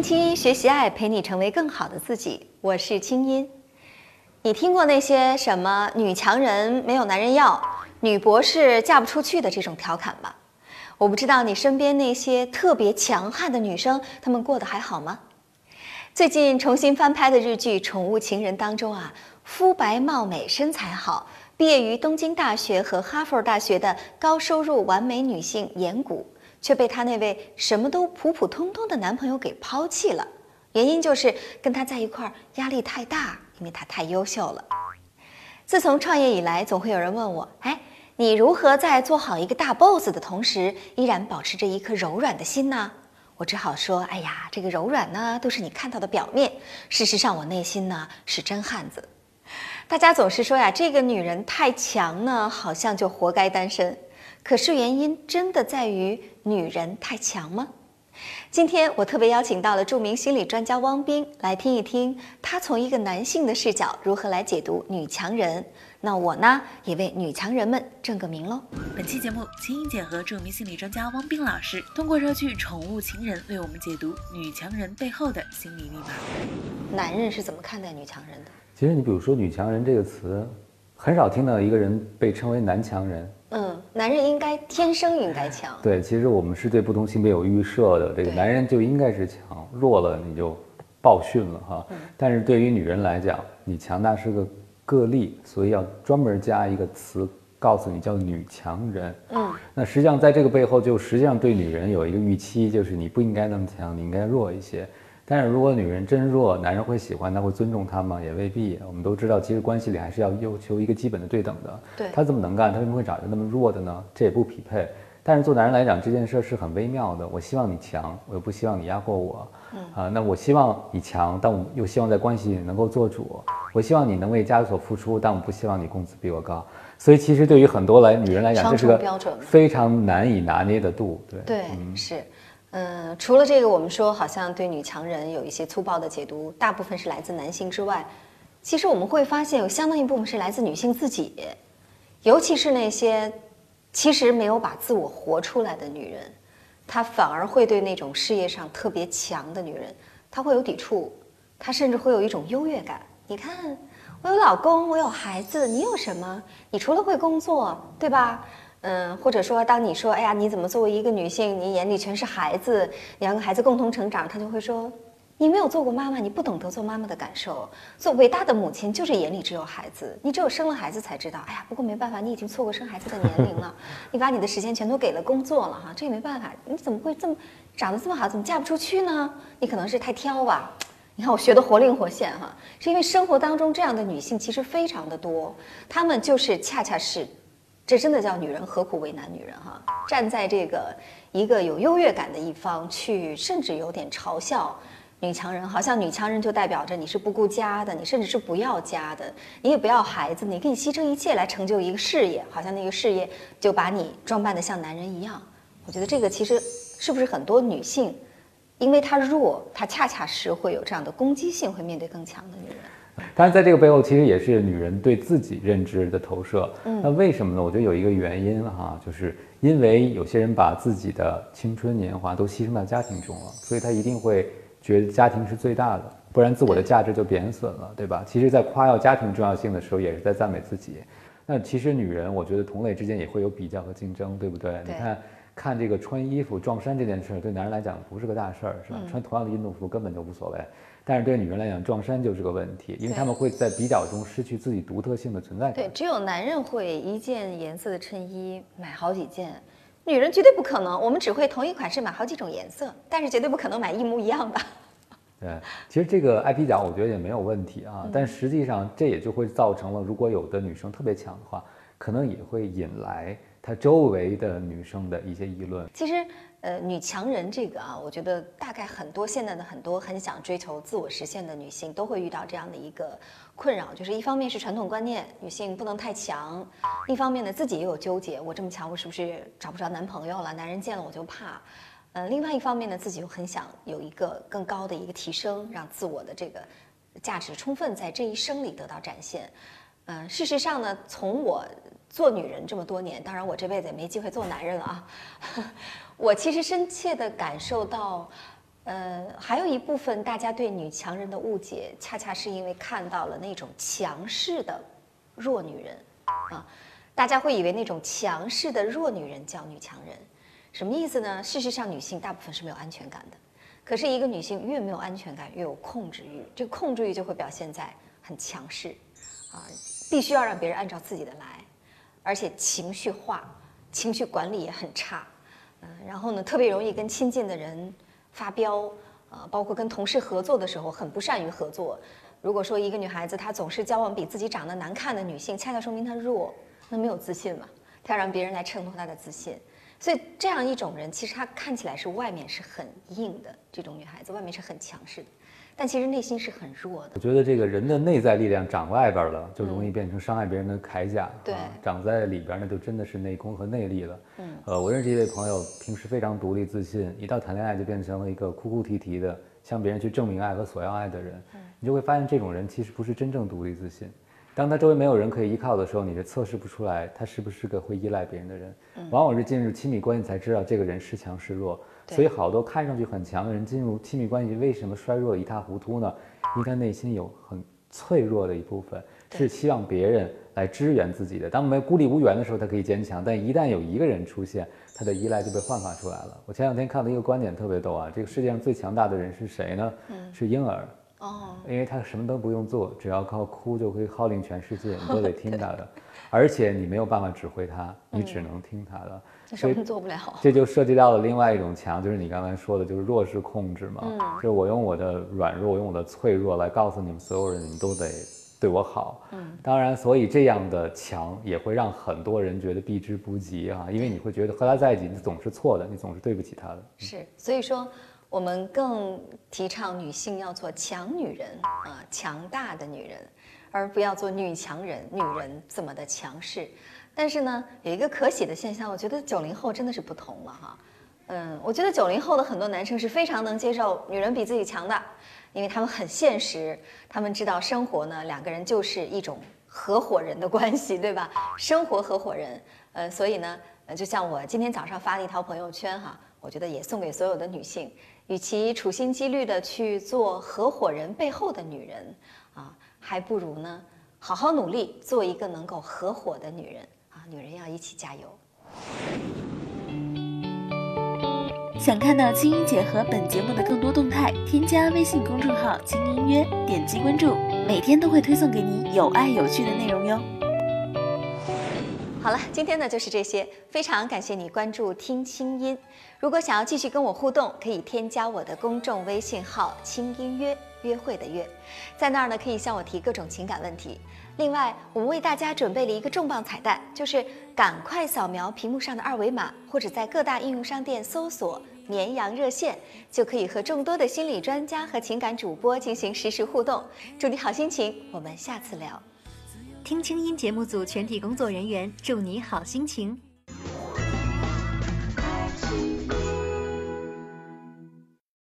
听青音学习爱，陪你成为更好的自己。我是青音。你听过那些什么“女强人没有男人要”“女博士嫁不出去”的这种调侃吧？我不知道你身边那些特别强悍的女生，她们过得还好吗？最近重新翻拍的日剧《宠物情人》当中啊，肤白貌美、身材好，毕业于东京大学和哈佛大学的高收入完美女性岩谷。却被她那位什么都普普通通的男朋友给抛弃了，原因就是跟他在一块儿压力太大，因为他太优秀了。自从创业以来，总会有人问我：“哎，你如何在做好一个大 boss 的同时，依然保持着一颗柔软的心呢？”我只好说：“哎呀，这个柔软呢，都是你看到的表面，事实上我内心呢是真汉子。”大家总是说呀，这个女人太强呢，好像就活该单身。可是原因真的在于女人太强吗？今天我特别邀请到了著名心理专家汪斌来听一听，他从一个男性的视角如何来解读女强人。那我呢，也为女强人们正个名喽。本期节目，秦英姐和著名心理专家汪斌老师通过热剧《宠物情人》为我们解读女强人背后的心理密码。男人是怎么看待女强人的？其实你比如说“女强人”这个词，很少听到一个人被称为男强人。嗯，男人应该天生应该强。对，其实我们是对不同性别有预设的，这个男人就应该是强，弱了你就暴训了哈。但是对于女人来讲，你强大是个个例，所以要专门加一个词告诉你叫女强人。嗯，那实际上在这个背后，就实际上对女人有一个预期，就是你不应该那么强，你应该弱一些。但是如果女人真弱，男人会喜欢，她会尊重她吗？也未必。我们都知道，其实关系里还是要要求一个基本的对等的。对，他这么能干，她为什么会找一个那么弱的呢？这也不匹配。但是做男人来讲，这件事是很微妙的。我希望你强，我又不希望你压过我。嗯啊，那我希望你强，但我又希望在关系里能够做主。我希望你能为家有所付出，但我不希望你工资比我高。所以其实对于很多来女人来讲，这是个非常难以拿捏的度。对对是。嗯，除了这个，我们说好像对女强人有一些粗暴的解读，大部分是来自男性之外，其实我们会发现有相当一部分是来自女性自己，尤其是那些其实没有把自我活出来的女人，她反而会对那种事业上特别强的女人，她会有抵触，她甚至会有一种优越感。你看，我有老公，我有孩子，你有什么？你除了会工作，对吧？嗯，或者说，当你说“哎呀，你怎么作为一个女性，你眼里全是孩子，两个孩子共同成长”，他就会说：“你没有做过妈妈，你不懂得做妈妈的感受。做伟大的母亲就是眼里只有孩子，你只有生了孩子才知道。哎呀，不过没办法，你已经错过生孩子的年龄了，你把你的时间全都给了工作了哈，这也没办法。你怎么会这么长得这么好，怎么嫁不出去呢？你可能是太挑吧？你看我学的活灵活现哈，是因为生活当中这样的女性其实非常的多，她们就是恰恰是。”这真的叫女人何苦为难女人哈？站在这个一个有优越感的一方去，甚至有点嘲笑女强人，好像女强人就代表着你是不顾家的，你甚至是不要家的，你也不要孩子，你可以牺牲一切来成就一个事业，好像那个事业就把你装扮的像男人一样。我觉得这个其实是不是很多女性，因为她弱，她恰恰是会有这样的攻击性，会面对更强的女人。当然，在这个背后，其实也是女人对自己认知的投射。嗯，那为什么呢？我觉得有一个原因哈，就是因为有些人把自己的青春年华都牺牲到家庭中了，所以他一定会觉得家庭是最大的，不然自我的价值就贬损了，对吧？其实，在夸耀家庭重要性的时候，也是在赞美自己。那其实女人，我觉得同类之间也会有比较和竞争，对不对？你看，看这个穿衣服撞衫这件事儿，对男人来讲不是个大事儿，是吧？穿同样的运动服根本就无所谓。但是对女人来讲，撞衫就是个问题，因为他们会在比较中失去自己独特性的存在感。对，只有男人会一件颜色的衬衣买好几件，女人绝对不可能。我们只会同一款式买好几种颜色，但是绝对不可能买一模一样的。对，其实这个爱皮奖我觉得也没有问题啊，但实际上这也就会造成了，如果有的女生特别强的话，可能也会引来她周围的女生的一些议论。其实。呃，女强人这个啊，我觉得大概很多现在的很多很想追求自我实现的女性都会遇到这样的一个困扰，就是一方面是传统观念，女性不能太强；一方面呢，自己也有纠结，我这么强，我是不是找不着男朋友了？男人见了我就怕。呃，另外一方面呢，自己又很想有一个更高的一个提升，让自我的这个价值充分在这一生里得到展现。嗯，事实上呢，从我做女人这么多年，当然我这辈子也没机会做男人了啊。我其实深切地感受到，呃，还有一部分大家对女强人的误解，恰恰是因为看到了那种强势的弱女人啊，大家会以为那种强势的弱女人叫女强人，什么意思呢？事实上，女性大部分是没有安全感的，可是一个女性越没有安全感，越有控制欲，这个控制欲就会表现在很强势，啊，必须要让别人按照自己的来，而且情绪化，情绪管理也很差，嗯，然后呢，特别容易跟亲近的人。发飙，呃，包括跟同事合作的时候很不善于合作。如果说一个女孩子她总是交往比自己长得难看的女性，恰恰说明她弱，那没有自信嘛？她要让别人来衬托她的自信。所以这样一种人，其实她看起来是外面是很硬的这种女孩子，外面是很强势的。但其实内心是很弱的。我觉得这个人的内在力量长外边了，就容易变成伤害别人的铠甲。对，长在里边呢，就真的是内功和内力了。嗯，呃，我认识一位朋友，平时非常独立自信，一到谈恋爱就变成了一个哭哭啼啼的，向别人去证明爱和索要爱的人。嗯，你就会发现这种人其实不是真正独立自信。当他周围没有人可以依靠的时候，你是测试不出来他是不是个会依赖别人的人。嗯往往是进入亲密关系才知道这个人是强是弱。所以，好多看上去很强的人进入亲密关系，为什么衰弱一塌糊涂呢？因为他内心有很脆弱的一部分，是希望别人来支援自己的。当我们孤立无援的时候，他可以坚强；但一旦有一个人出现，他的依赖就被焕发出来了。我前两天看到一个观点特别逗啊，这个世界上最强大的人是谁呢？是婴儿。哦，因为他什么都不用做，只要靠哭就可以号令全世界，你都 得听他的，而且你没有办法指挥他，你只能听他的。什么做不了？这就涉及到了另外一种强，就是你刚才说的，就是弱势控制嘛。嗯，就是我用我的软弱，我用我的脆弱来告诉你们所有人，你们都得对我好。嗯，当然，所以这样的强也会让很多人觉得避之不及啊，因为你会觉得和他在一起，你总是错的，你总是对不起他的。是，所以说我们更提倡女性要做强女人啊，强大的女人，而不要做女强人，女人这么的强势。但是呢，有一个可喜的现象，我觉得九零后真的是不同了哈。嗯，我觉得九零后的很多男生是非常能接受女人比自己强的，因为他们很现实，他们知道生活呢，两个人就是一种合伙人的关系，对吧？生活合伙人，呃，所以呢，呃，就像我今天早上发了一条朋友圈哈，我觉得也送给所有的女性，与其处心积虑的去做合伙人背后的女人啊，还不如呢，好好努力做一个能够合伙的女人。啊女人要一起加油。想看到青音姐和本节目的更多动态，添加微信公众号“轻音约”，点击关注，每天都会推送给你有爱有趣的内容哟。好了，今天呢就是这些，非常感谢你关注听清音。如果想要继续跟我互动，可以添加我的公众微信号“轻音约”，约会的约，在那儿呢可以向我提各种情感问题。另外，我们为大家准备了一个重磅彩蛋，就是赶快扫描屏幕上的二维码，或者在各大应用商店搜索“绵羊热线”，就可以和众多的心理专家和情感主播进行实时互动。祝你好心情，我们下次聊。听清音节目组全体工作人员祝你好心情。